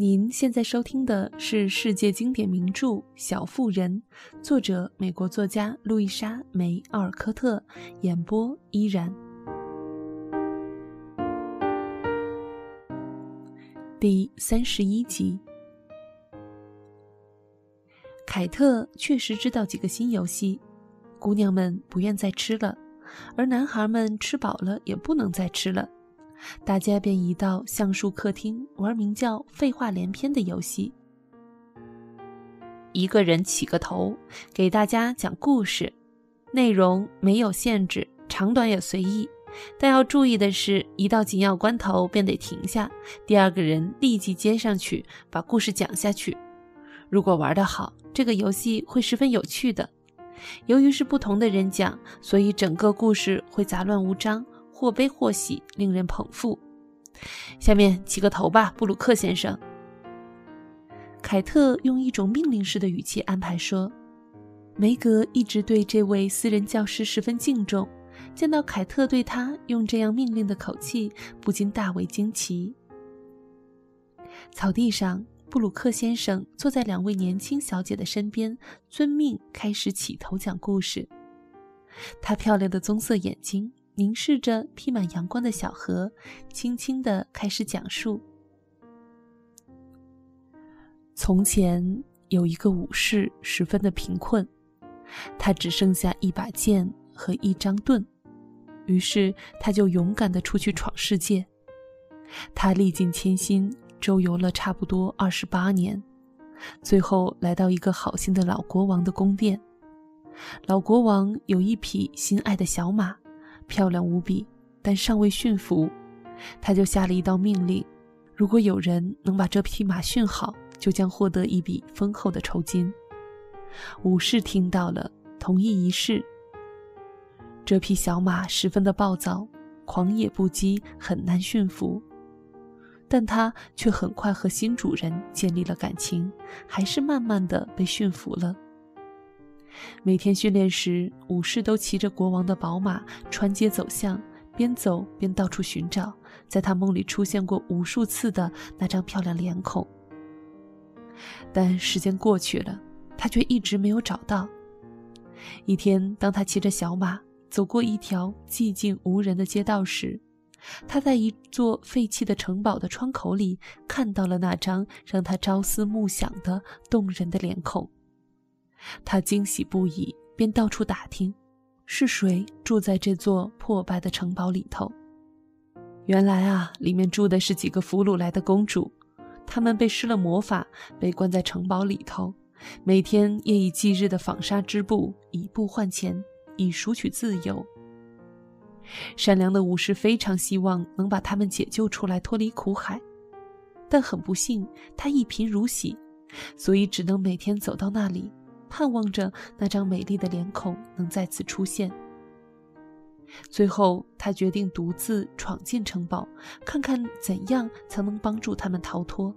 您现在收听的是世界经典名著《小妇人》，作者美国作家路易莎·梅·奥尔科特，演播依然。第三十一集，凯特确实知道几个新游戏，姑娘们不愿再吃了，而男孩们吃饱了也不能再吃了。大家便移到橡树客厅玩名叫“废话连篇”的游戏。一个人起个头，给大家讲故事，内容没有限制，长短也随意。但要注意的是，一到紧要关头便得停下，第二个人立即接上去，把故事讲下去。如果玩得好，这个游戏会十分有趣的。由于是不同的人讲，所以整个故事会杂乱无章。或悲或喜，令人捧腹。下面起个头吧，布鲁克先生。凯特用一种命令式的语气安排说：“梅格一直对这位私人教师十分敬重，见到凯特对他用这样命令的口气，不禁大为惊奇。”草地上，布鲁克先生坐在两位年轻小姐的身边，遵命开始起头讲故事。他漂亮的棕色眼睛。凝视着披满阳光的小河，轻轻地开始讲述：从前有一个武士，十分的贫困，他只剩下一把剑和一张盾，于是他就勇敢地出去闯世界。他历尽千辛，周游了差不多二十八年，最后来到一个好心的老国王的宫殿。老国王有一匹心爱的小马。漂亮无比，但尚未驯服，他就下了一道命令：如果有人能把这匹马驯好，就将获得一笔丰厚的酬金。武士听到了，同意一试。这匹小马十分的暴躁，狂野不羁，很难驯服，但它却很快和新主人建立了感情，还是慢慢的被驯服了。每天训练时，武士都骑着国王的宝马穿街走巷，边走边到处寻找在他梦里出现过无数次的那张漂亮脸孔。但时间过去了，他却一直没有找到。一天，当他骑着小马走过一条寂静无人的街道时，他在一座废弃的城堡的窗口里看到了那张让他朝思暮想的动人的脸孔。他惊喜不已，便到处打听，是谁住在这座破败的城堡里头。原来啊，里面住的是几个俘虏来的公主，她们被施了魔法，被关在城堡里头，每天夜以继日的纺纱织布，以布换钱，以赎取自由。善良的武士非常希望能把他们解救出来，脱离苦海，但很不幸，他一贫如洗，所以只能每天走到那里。盼望着那张美丽的脸孔能再次出现。最后，他决定独自闯进城堡，看看怎样才能帮助他们逃脱。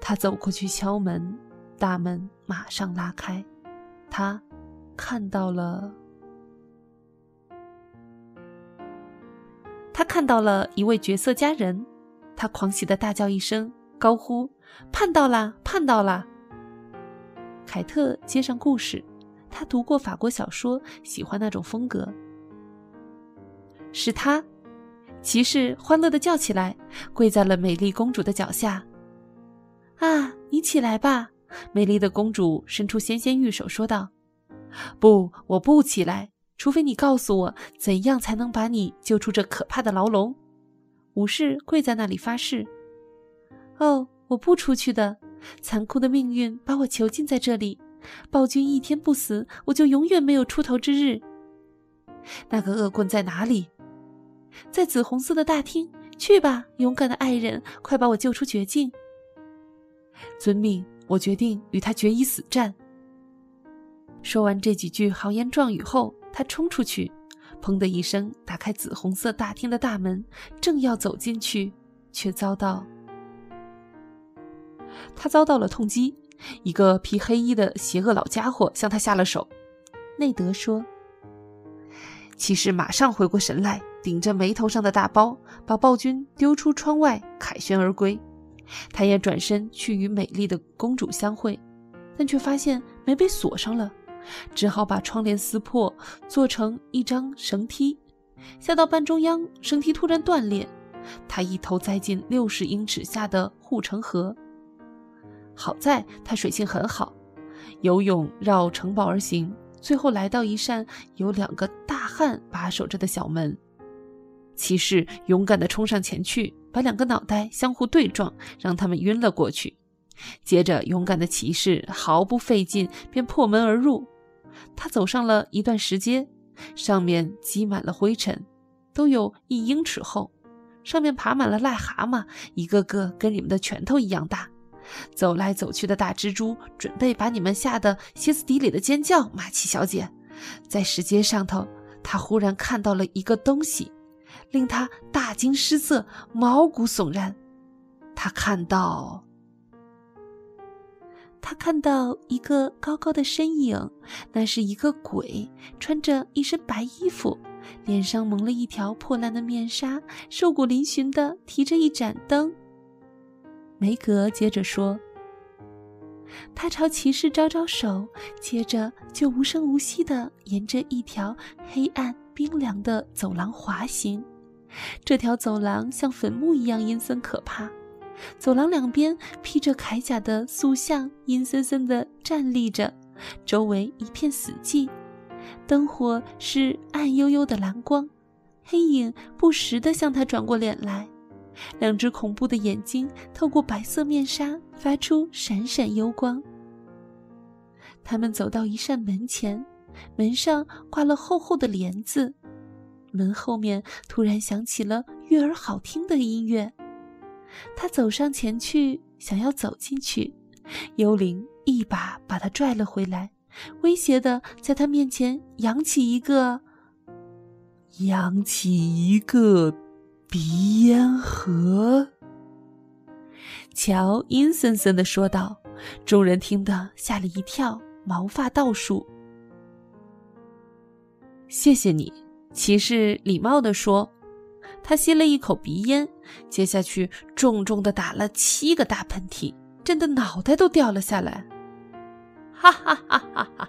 他走过去敲门，大门马上拉开。他看到了，他看到了一位绝色佳人。他狂喜的大叫一声，高呼：“盼到啦！盼到啦！”凯特接上故事，他读过法国小说，喜欢那种风格。是他，骑士欢乐的叫起来，跪在了美丽公主的脚下。啊，你起来吧！美丽的公主伸出纤纤玉手说道。不，我不起来，除非你告诉我怎样才能把你救出这可怕的牢笼。武士跪在那里发誓。哦，我不出去的。残酷的命运把我囚禁在这里，暴君一天不死，我就永远没有出头之日。那个恶棍在哪里？在紫红色的大厅。去吧，勇敢的爱人，快把我救出绝境。遵命，我决定与他决一死战。说完这几句豪言壮语后，他冲出去，砰的一声打开紫红色大厅的大门，正要走进去，却遭到。他遭到了痛击，一个披黑衣的邪恶老家伙向他下了手。内德说：“骑士马上回过神来，顶着眉头上的大包，把暴君丢出窗外，凯旋而归。他也转身去与美丽的公主相会，但却发现门被锁上了，只好把窗帘撕破，做成一张绳梯。下到半中央，绳梯突然断裂，他一头栽进六十英尺下的护城河。好在他水性很好，游泳绕城堡而行，最后来到一扇有两个大汉把守着的小门。骑士勇敢地冲上前去，把两个脑袋相互对撞，让他们晕了过去。接着，勇敢的骑士毫不费劲便破门而入。他走上了一段石阶，上面积满了灰尘，都有一英尺厚，上面爬满了癞蛤蟆，一个个跟你们的拳头一样大。走来走去的大蜘蛛准备把你们吓得歇斯底里的尖叫。马奇小姐，在石阶上头，她忽然看到了一个东西。令他大惊失色，毛骨悚然。他看到，他看到一个高高的身影，那是一个鬼，穿着一身白衣服，脸上蒙了一条破烂的面纱，瘦骨嶙峋的提着一盏灯。梅格接着说：“他朝骑士招招手，接着就无声无息的沿着一条黑暗冰凉的走廊滑行。”这条走廊像坟墓一样阴森可怕，走廊两边披着铠甲的塑像阴森森地站立着，周围一片死寂，灯火是暗幽幽的蓝光，黑影不时地向他转过脸来，两只恐怖的眼睛透过白色面纱发出闪闪幽光。他们走到一扇门前，门上挂了厚厚的帘子。门后面突然响起了悦耳好听的音乐，他走上前去，想要走进去，幽灵一把把他拽了回来，威胁的在他面前扬起一个，扬起一个鼻烟盒。乔阴森森的说道，众人听得吓了一跳，毛发倒竖。谢谢你。骑士礼貌地说：“他吸了一口鼻烟，接下去重重地打了七个大喷嚏，震得脑袋都掉了下来。”哈哈哈哈哈！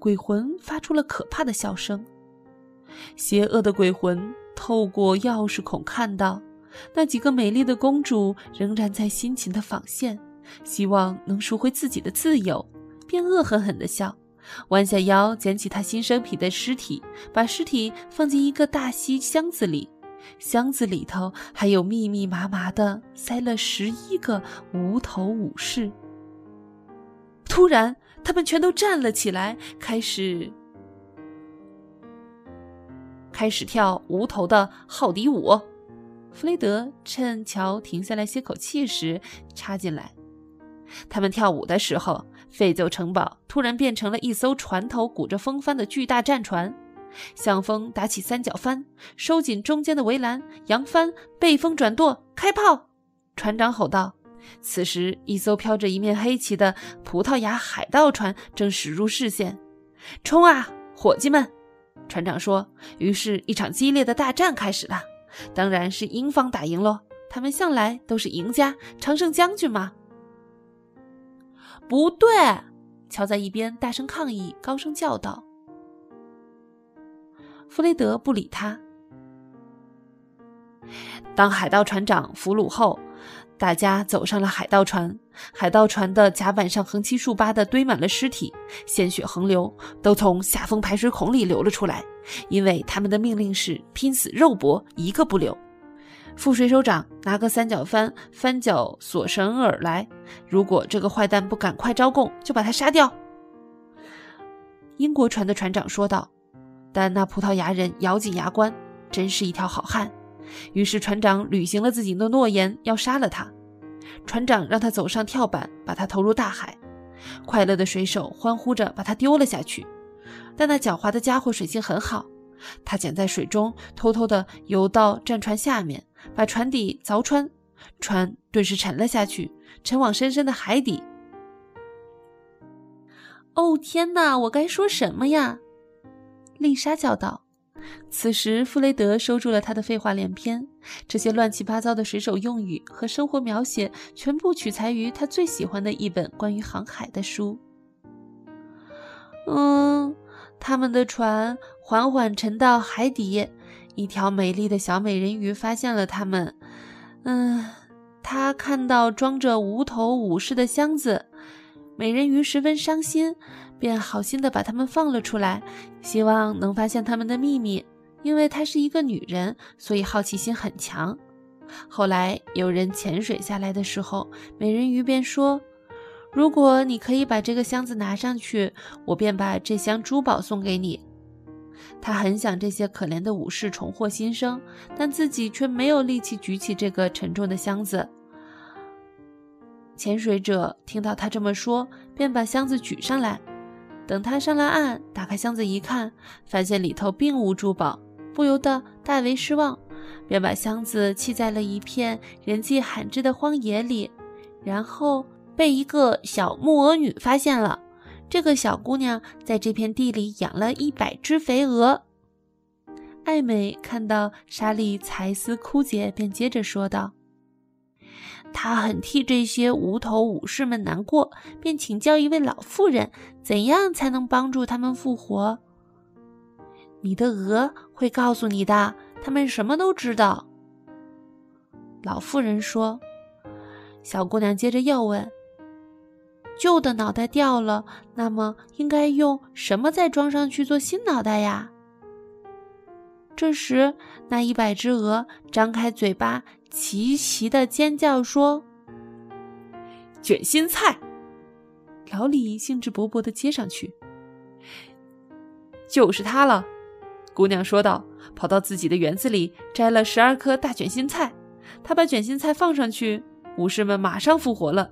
鬼魂发出了可怕的笑声。邪恶的鬼魂透过钥匙孔看到，那几个美丽的公主仍然在辛勤地纺线，希望能赎回自己的自由，便恶狠狠地笑。弯下腰捡起他新生皮的尸体，把尸体放进一个大锡箱子里，箱子里头还有密密麻麻的塞了十一个无头武士。突然，他们全都站了起来，开始开始跳无头的浩迪舞。弗雷德趁乔停下来歇口气时插进来，他们跳舞的时候。废旧城堡突然变成了一艘船头鼓着风帆的巨大战船，向风打起三角帆，收紧中间的围栏，扬帆背风转舵，开炮！船长吼道。此时，一艘飘着一面黑旗的葡萄牙海盗船正驶入视线。冲啊，伙计们！船长说。于是，一场激烈的大战开始了。当然是英方打赢喽，他们向来都是赢家，常胜将军嘛。不对，乔在一边大声抗议，高声叫道：“弗雷德不理他。”当海盗船长俘虏后，大家走上了海盗船。海盗船的甲板上横七竖八的堆满了尸体，鲜血横流，都从下风排水孔里流了出来，因为他们的命令是拼死肉搏，一个不留。副水手长拿个三角帆翻脚索神尔来，如果这个坏蛋不赶快招供，就把他杀掉。英国船的船长说道。但那葡萄牙人咬紧牙关，真是一条好汉。于是船长履行了自己的诺言，要杀了他。船长让他走上跳板，把他投入大海。快乐的水手欢呼着把他丢了下去。但那狡猾的家伙水性很好，他潜在水中，偷偷地游到战船下面。把船底凿穿，船顿时沉了下去，沉往深深的海底。哦天哪！我该说什么呀？丽莎叫道。此时，弗雷德收住了他的废话连篇，这些乱七八糟的水手用语和生活描写全部取材于他最喜欢的一本关于航海的书。嗯，他们的船缓缓沉到海底，一条美丽的小美人鱼发现了他们。嗯，他看到装着无头武士的箱子，美人鱼十分伤心，便好心的把他们放了出来，希望能发现他们的秘密。因为她是一个女人，所以好奇心很强。后来有人潜水下来的时候，美人鱼便说：“如果你可以把这个箱子拿上去，我便把这箱珠宝送给你。”他很想这些可怜的武士重获新生，但自己却没有力气举起这个沉重的箱子。潜水者听到他这么说，便把箱子举上来。等他上了岸，打开箱子一看，发现里头并无珠宝。不由得大为失望，便把箱子弃在了一片人迹罕至的荒野里，然后被一个小木鹅女发现了。这个小姑娘在这片地里养了一百只肥鹅。艾美看到莎莉才思枯竭，便接着说道：“他很替这些无头武士们难过，便请教一位老妇人，怎样才能帮助他们复活。”你的鹅会告诉你的，他们什么都知道。老妇人说。小姑娘接着又问：“旧的脑袋掉了，那么应该用什么再装上去做新脑袋呀？”这时，那一百只鹅张开嘴巴，齐齐的尖叫说：“卷心菜！”老李兴致勃勃的接上去：“就是它了。”姑娘说道：“跑到自己的园子里摘了十二颗大卷心菜，她把卷心菜放上去，武士们马上复活了。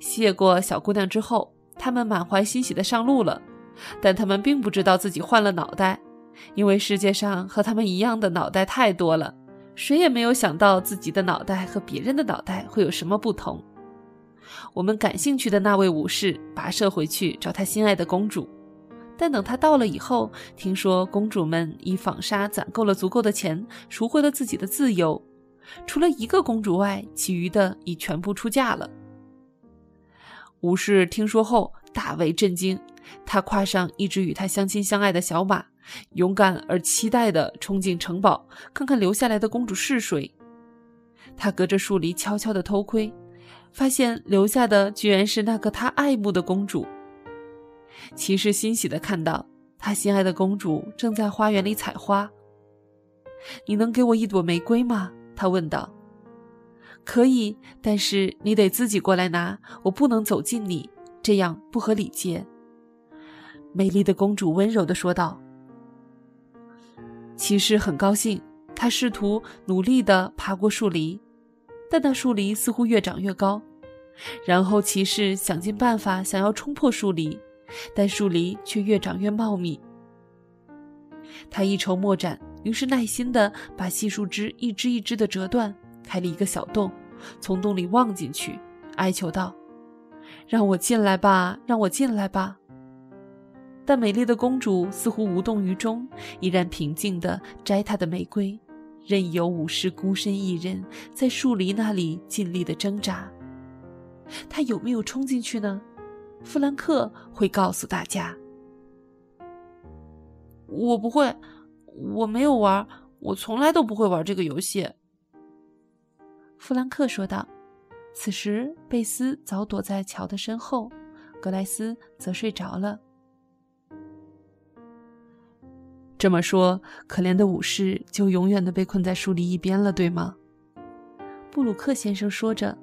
谢过小姑娘之后，他们满怀欣喜的上路了。但他们并不知道自己换了脑袋，因为世界上和他们一样的脑袋太多了，谁也没有想到自己的脑袋和别人的脑袋会有什么不同。我们感兴趣的那位武士跋涉回去找他心爱的公主。”但等他到了以后，听说公主们以纺纱攒够了足够的钱，赎回了自己的自由，除了一个公主外，其余的已全部出嫁了。武士听说后大为震惊，他跨上一只与他相亲相爱的小马，勇敢而期待地冲进城堡，看看留下来的公主是谁。他隔着树篱悄悄地偷窥，发现留下的居然是那个他爱慕的公主。骑士欣喜地看到他心爱的公主正在花园里采花。你能给我一朵玫瑰吗？他问道。可以，但是你得自己过来拿，我不能走近你，这样不合礼节。美丽的公主温柔地说道。骑士很高兴，他试图努力地爬过树篱，但那树篱似乎越长越高。然后骑士想尽办法想要冲破树篱。但树篱却越长越茂密。他一筹莫展，于是耐心地把细树枝一枝一枝地折断，开了一个小洞，从洞里望进去，哀求道：“让我进来吧，让我进来吧。”但美丽的公主似乎无动于衷，依然平静地摘她的玫瑰，任由武士孤身一人在树篱那里尽力地挣扎。他有没有冲进去呢？弗兰克会告诉大家：“我不会，我没有玩，我从来都不会玩这个游戏。”弗兰克说道。此时，贝斯早躲在乔的身后，格莱斯则睡着了。这么说，可怜的武士就永远的被困在树篱一边了，对吗？布鲁克先生说着，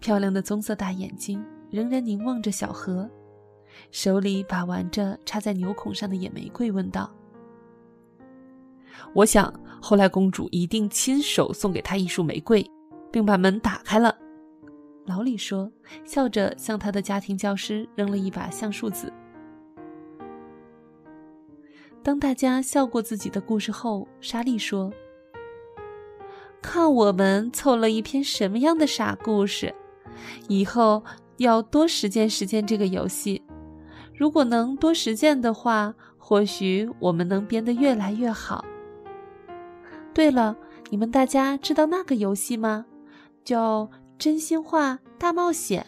漂亮的棕色大眼睛。仍然凝望着小河，手里把玩着插在牛孔上的野玫瑰，问道：“我想，后来公主一定亲手送给他一束玫瑰，并把门打开了。”老李说，笑着向他的家庭教师扔了一把橡树子。当大家笑过自己的故事后，莎莉说：“看我们凑了一篇什么样的傻故事，以后。”要多实践实践这个游戏，如果能多实践的话，或许我们能编得越来越好。对了，你们大家知道那个游戏吗？叫《真心话大冒险》。